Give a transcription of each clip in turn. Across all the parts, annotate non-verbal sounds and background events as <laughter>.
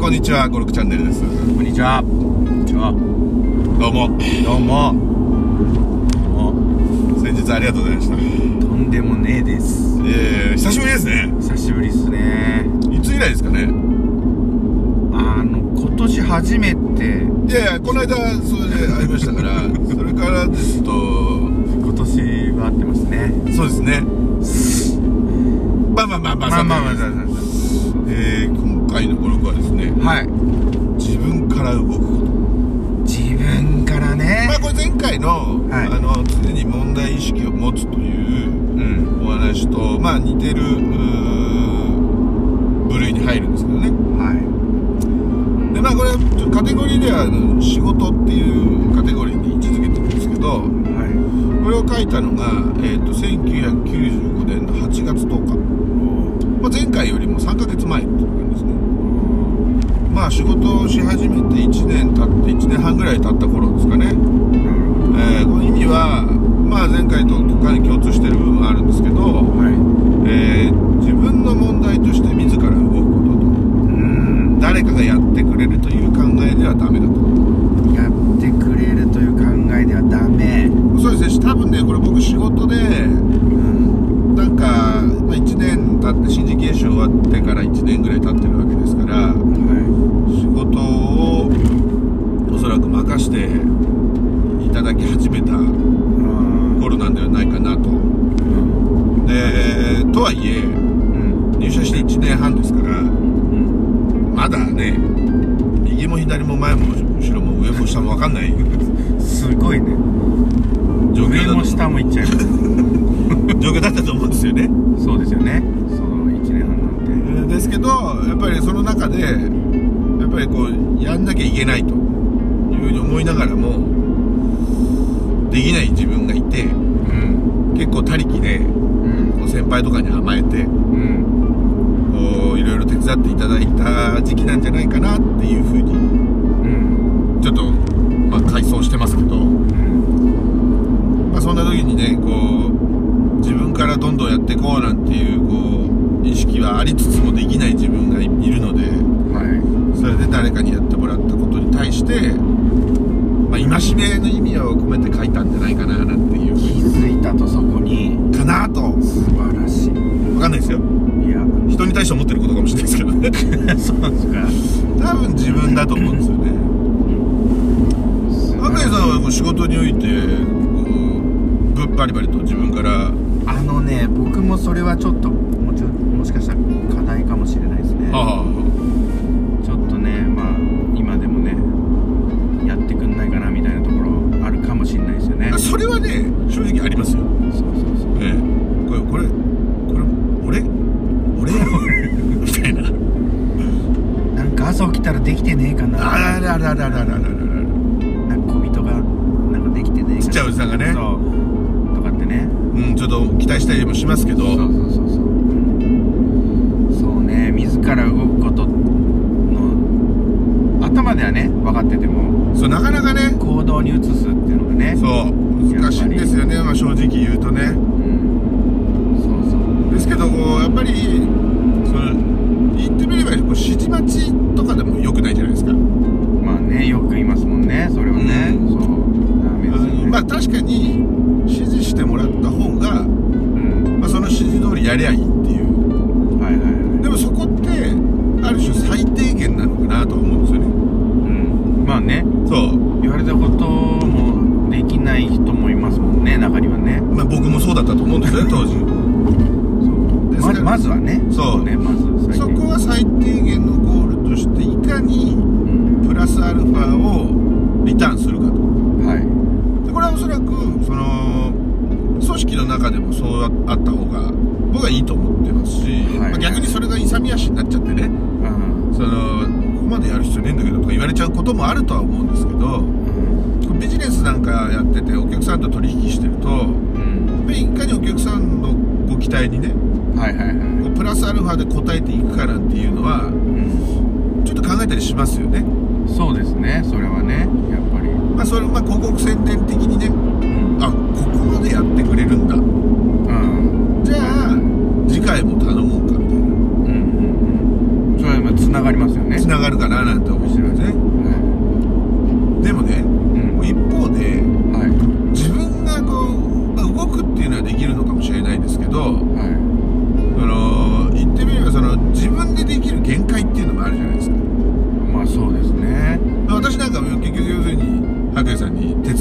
こんにちは、ゴルクチャンネルです。こんにちは。こんにちは。どうも。どうも。も先日ありがとうございました。う、とんでもねえです。えー、久しぶりですね。久しぶりっすね。いつ以来ですかね？あの、今年初めて、いやいや、この間、それで会いましたから、<laughs> それからですと、今年は会ってますね。そうですね。<laughs> まあまあまあまあ、まあまあまあ、さてささえー、今回のゴルフはですね、はい。自分から動くこと。自分からねまあ。これ前回の、はいあの、常に問題意識を持つといううん。お話と、まあ似てる、部類に入るんですけどね。はい。でまあこれカテゴリーではあの仕事っていうカテゴリーに位置づけてるんですけどはこれを書いたのが、えー、と1995年の8月10日、まあ、前回よりも3ヶ月前っていう感じですねまあ仕事をし始めて1年経って1年半ぐらい経った頃ですかね。えーこの意味はまあ前回とかなり共通してる部分はあるんですけど、はい。えー自分の問題として自ら動くこととうん。誰かがやってくれるという考えではダメだとやってくれるという考えではダメ。そうですね多分ねこれ僕仕事でうん。なんか、まあ、1年経って新人研修終わってから1年ぐらい経ってるわけ。きゃいけないというふうに思いながらもできない自分がいてうん。結構他力でうん。先輩とかに甘えてうん。こういろいろ手伝っていただいた時期なんじゃないかなっていうふうにうん。ちょっとまあ回想してますけど、うん。まあ、そんな時にねこう自分からどんどんやっていこうなんていうこう意識はありつつもできない自分がいいるので。はい。それで誰かにやってもらったことに対して、まあ、戒めの意味を込めて書いたんじゃないかななんていう気づいたとそこに。かなと素晴らしい。分かんないですよいや。人に対して思ってることかもしれないですけどね <laughs> そうですか。多分自分だと思うんですよね赤井さんは仕事においてこうぶっバリバリと自分からあのね、僕もそれはちょっと、もちもしかしたら課題かもしれないですね。あちょそれはね正直ありますよ。そうそうそう。ええ。これこれこれ俺俺 <laughs> みたいな。なんか朝起きたらできてねえかな。あらららららららららなんか小人がなんかできてねえかな。ちっちゃいおじさんがね。そう。とかってね。うん、ちょっと期待したりもしますけど、そうそうそうそう。そうね。自ら動くことの頭ではね分かってても。そうなかなかね、行動に移すっていうのがね。そう、難しいんですよね、まあ、正直言うとね。ずはね。そう。ねまずそこは最低限のゴールとして、いかに、うん。プラスアルファをリターンするかと。はい。でこれはおそらくその組織の中でもそうあった方が僕はいいと思ってますし、はい。まあ逆にそれが勇み足になっちゃってね。うん。そのここまでやる必要ねえんだけどとか言われちゃうこともあるとは思うんですけどうん。ビジネスなんかやっててお客さんと取引してるとうん。いかにお客さんのご期待にねはいはいはい、プラスアルファで答えていくかなんていうのは、うん、ちょっと考えたりしますよね。そうですねそれはねやっぱり。まあそれまあ広告宣伝的にね、うん、あここまでやってくれるんだ、うん、じゃあ次回も頼もうかみたいな。うんうんうん。それはつながりますよね。つながるかななんて思ってるんですね、うん、でもね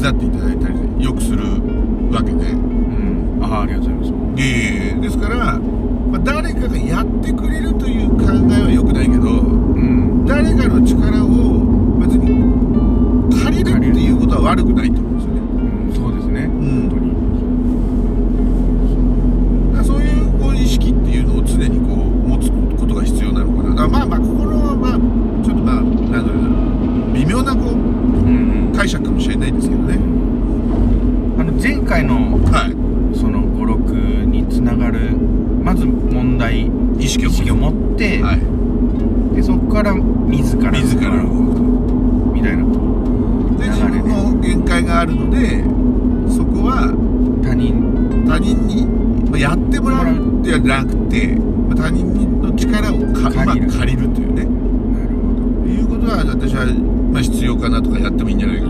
伝っていただいたりよくするわけで、うん、あありがとうございます。ええ、ですから、まあ、誰かがやってくれるという考えはよくないけど、うん、誰かの力を別に借りるっていうことは悪くないと思うんですよね、うん、そうですね、うん、本当に。まあまあここのまあちょっとまあ何んだろう微妙なこううん解釈かもしれないですけどね。うんあの前回のはい。その56につながるまず問題意識を持って、はい。でそこから自ら自ら動くとみたいなで自分の限界があるのでそこは他人。他人にまあやってもらうではなくてまあ他人の力を借りるというね。なるほど。いうことは私は、まあ、必要かなとかやってもいいんじゃないか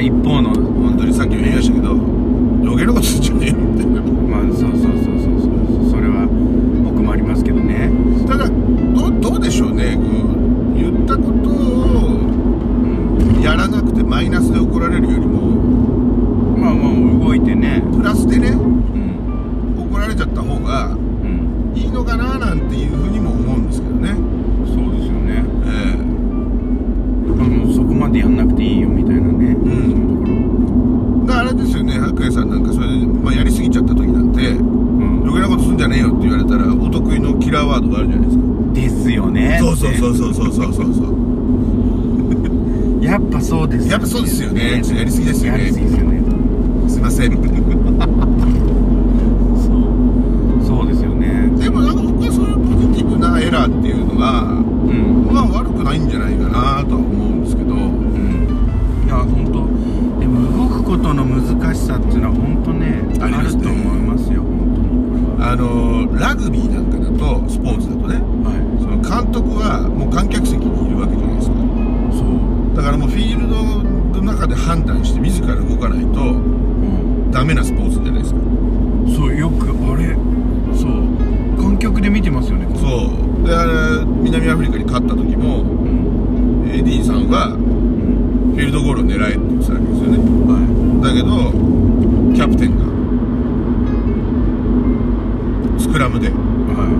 i ponti 白衣さんなんかそれで、まあ、やりすぎちゃった時なんてうん。余計なことすんじゃねえよって言われたらお得意のキラーワードがあるじゃないですか。ですよね。そうそうそうそうそうそう。そうそうやっぱそうですやっぱそうですよね。やりすぎですよね。やりすぎですよね。すいません。そう。そうですよね。でもなんか僕はそういうポジティブなエラーっていうのはうん。まあ悪くないんじゃないかなとは思うんですけど。うん。いや本ことの難しさっていうのは本当ねあね。ると思いますよあのラグビーなんかだとスポーツだとねはい。その監督はもう観客席にいるわけじゃないですか。そう。だからもうフィールドの中で判断して自ら動かないとうん。ダメなスポーツじゃないですか。そうよくあれそう。観客で見てますよねそう。であれ南アフリカに勝った時もうん。エディさんはうん。フィールドゴールを狙えって言ってたわけですよね。はだけどキャプテンが。スクラムで。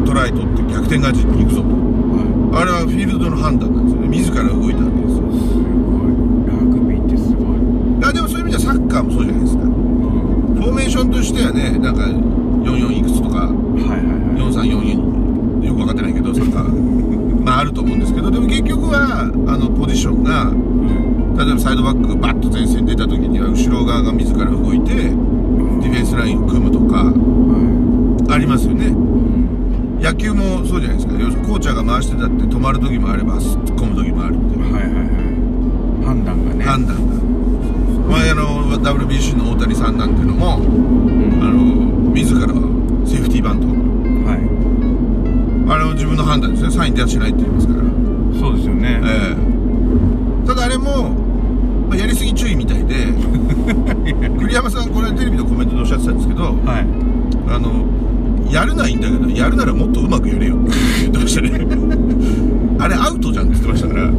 トライ取って逆転勝ちに行くぞと。いはい。あれはフィールドの判断なんですよね。自ら動いたわけですよ。すごい。ラグビーってすごい、いやでもそういう意味ではサッカーもそうじゃないですか。うん、フォーメーションとしてはねなんか44いくつとかはいはいはい。4344よく分かってないけどサッカー。<laughs> まああると思うんですけどでも結局はあのポジションがうん例えばサイドバックバッと前線に出た時には後ろ側が自ら動いてディフェンスラインを組むとかはありますよね。野球もそうじゃないですか。要するにコーチャーが回してたって止まる時もあれば突っ込む時もあるみたいなはいはいはい。判断がね。判断が。前あの WBC の大谷さんなんていうのもうん。あの自らセーフティーバント。はい。あれを自分の判断ですね。サイン出しないって言いますから。そうですよね、ええ。ただあれも、まあ、やりすぎ注意みたいで <laughs> 栗山さんこれテレビのコメントでおっしゃってたんですけどはい。あのやるないいんだけどやるならもっとうまくやれよ。って言ってましたね。<laughs> あれアウトじゃんって言ってましたから。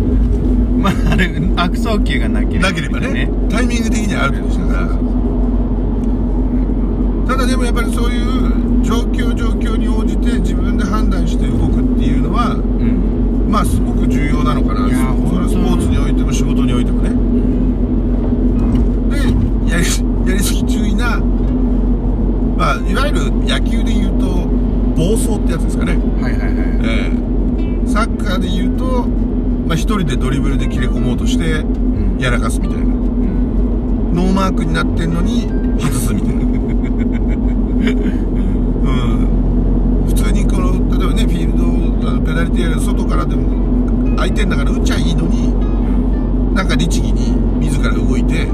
まああれ悪送球がなければなければね。タイミング的にはアウトでしたから。ただでもやっぱりそういう状況状況に応じて自分で判断して動くっていうのはうん。まあすごく重要なのかな。いやそれはスポーツにおいても仕事においてもねまあいわゆる野球で言うと暴走ってやつですかね。はいはいはいええ。サッカーで言うとまあ一人でドリブルで切れ込もうとしてうん。やらかすみたいな。うん。ノーマークになってんのに外すみたいな。<laughs> うん。普通にこの例えばねフィールドペナルティーエリアの外からでも相手の中で打っちゃいいのになんか律儀に自ら動いてフ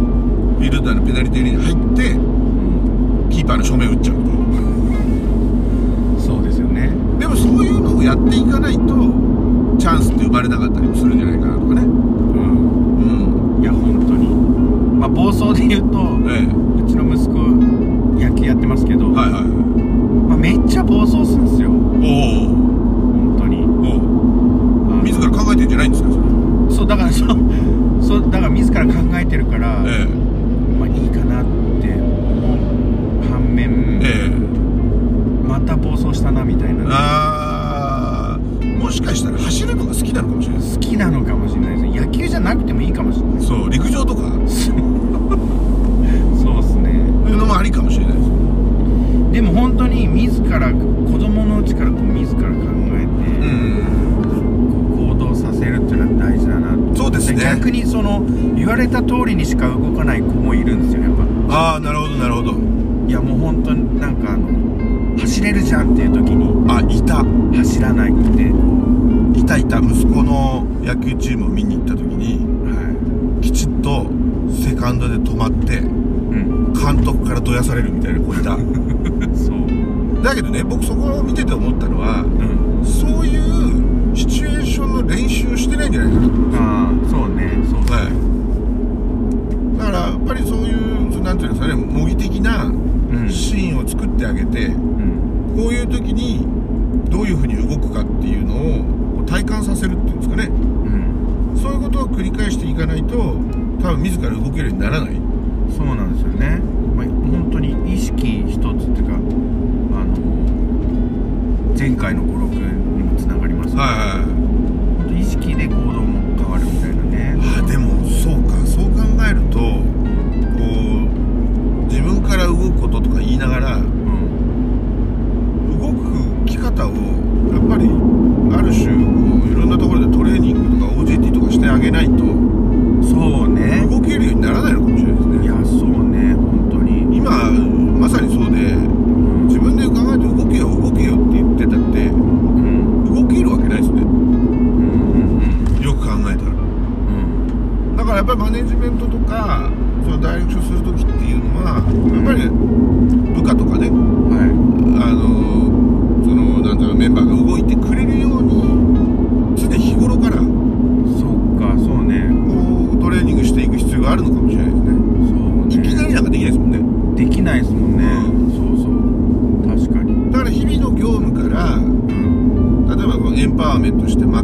ィールドのペナルティーエリアに入ってうんキーパーの正面打っちゃうみたいなそうですよね。でもそういうのをやっていかないとチャンスって生まれなかったりもするんじゃないかなとかね。うん。うん。いや本当に。まあ暴走で言うとええ。うちの息子野球やってますけど、はいはいはい。まあ、めっちゃ暴走するんですよ。お本当に。お自ら考えてんじゃないんですかそれ。そうだからそうそうだから自ら考えてるから、えまあいいかなって思う反面、ええ。えまた暴走したなみたいな。あー。もしかしたら走るのが好きなのかもしれない。好きなのかもしれないです。野球じゃなくてもいいかもしれない。そう陸上とか。<laughs> そうっすね。そういうのもありかもしれない。ですでも本当に自ら子供のうちからこう自ら考えうて、う行動させるっていうのは大事だなとそうですね。逆にその言われた通りにしか動かない子もいるんですよやっぱ。ああなるほどなるほどいやもう本当になんかあの走れるじゃんっていう時にあいた。走らないって。こいたいた息子の野球チームを見に行った時にうはきちっとセカンドで止まっていうん。監督からどやされるみたいな子いた。<laughs> そう。だけどね僕そこを見てて思ったのはうん。そういうシチュエーションの練習してないんじゃないかなと。ああそうねそう。はい。だからやっぱりそういうそうなんていうんですかね模擬的なうんシーンを作ってあげてうん。こういう時にどういうふうに動くかっていうのを体感させるっていうんですかね。うん。そういうことを繰り返していかないと多分自ら動けるようにならない。そうなんですよね、まあ、本当に意識一つっていうかあの前回の語録にもつながりますけど、はいはいはい。本当意識で行動も変わるみたいなね言いながら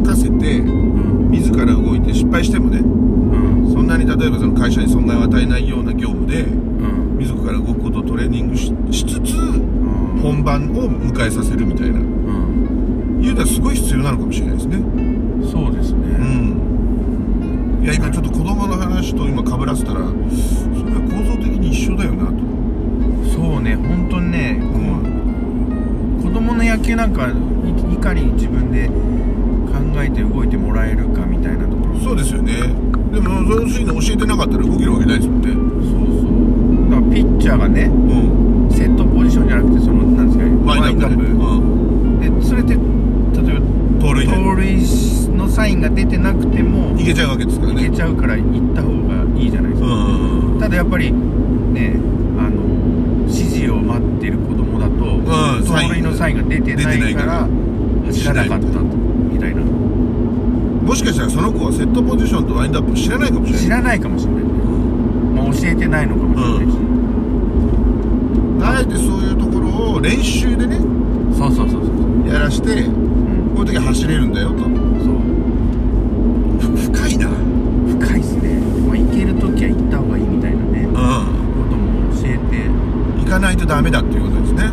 任せてうん。自ら動いて失敗してもねうん。そんなに例えばその会社に損害を与えないような業務でうん。自ら動くことをトレーニングししつつうん。本番を迎えさせるみたいな。うん。いうのはすごい必要なのかもしれないですね。そうですね、うん。いや今ちょっと子供の話と今かぶらせたらそれは構造的に一緒だよなと。そうね本当にねこう子供の野球なんかいいかに自分で考えて動いてもらえるかみたいなところそうですよね。でもそのシーン教えてなかったら動けるわけないですもんね。そうそう。だからピッチャーがねうん。セットポジションじゃなくてそのなんですかワインドアップで、うん、でそれで例えば盗塁で盗塁のサインが出てなくてもいけちゃうわけですからね。いけちゃうから行った方がいいじゃないですうか、ん。ただやっぱりねあの指示を待ってる子供だと、ん。盗塁のサインが出てないいかから。ら走らなかったもしかしたらその子はセットポジションとワインドアップを知らないかもしれない。知らないかもしれない、まあ、教えてないのかもしれないし、あえてそういうところを練習でね。そうそうそうそうやらしてうん。こういう時は走れるんだよと。そう。ふ深いな。深いっすね、まあ、行ける時は行った方がいいみたいなね。うことも教えて。ん行かないとダメだっていうことですね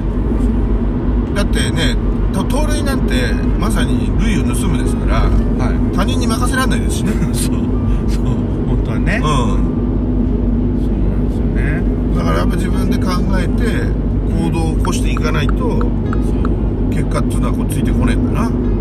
だってねと盗塁なんてまさに塁を盗むですからはい他人に任せられないですしねそうそう本当はね、うそうなんですよね。んだからやっぱ自分で考えてこ行動を起こしていかないと結果っていうのはこうついてこねえんだな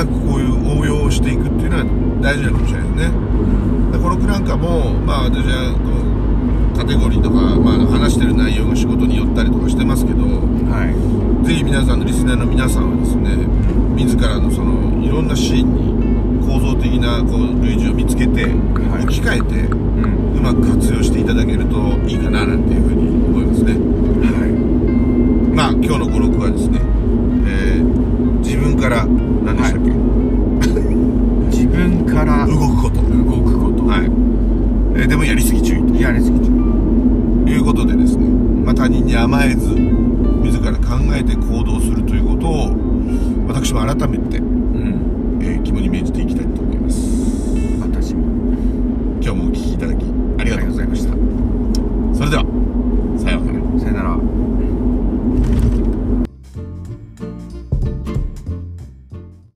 まくこういう応用していくっていうのは大事なのかもしれないですねでこの句なんかもまあ私はカテゴリーとか、まあ、話してる内容が仕事によったりとかしてますけどはい。ぜひ皆さんのリスナーの皆さんはですね自らのそのいろんなシーンに構造的なこう類似を見つけてはい。置き換えてうん。うまく活用していただけるといいかななんていうふうに思いますね。はまあ今日の語録はですね、から何でしたっけ、い。自分から動くこと。動くこと。はい、えーでもやりすぎ注意と。やりすぎちゃういうことでですね、まあ、他人に甘えず自ら考えて行動するということを私も改めて、うん。えー肝に銘じていきたいと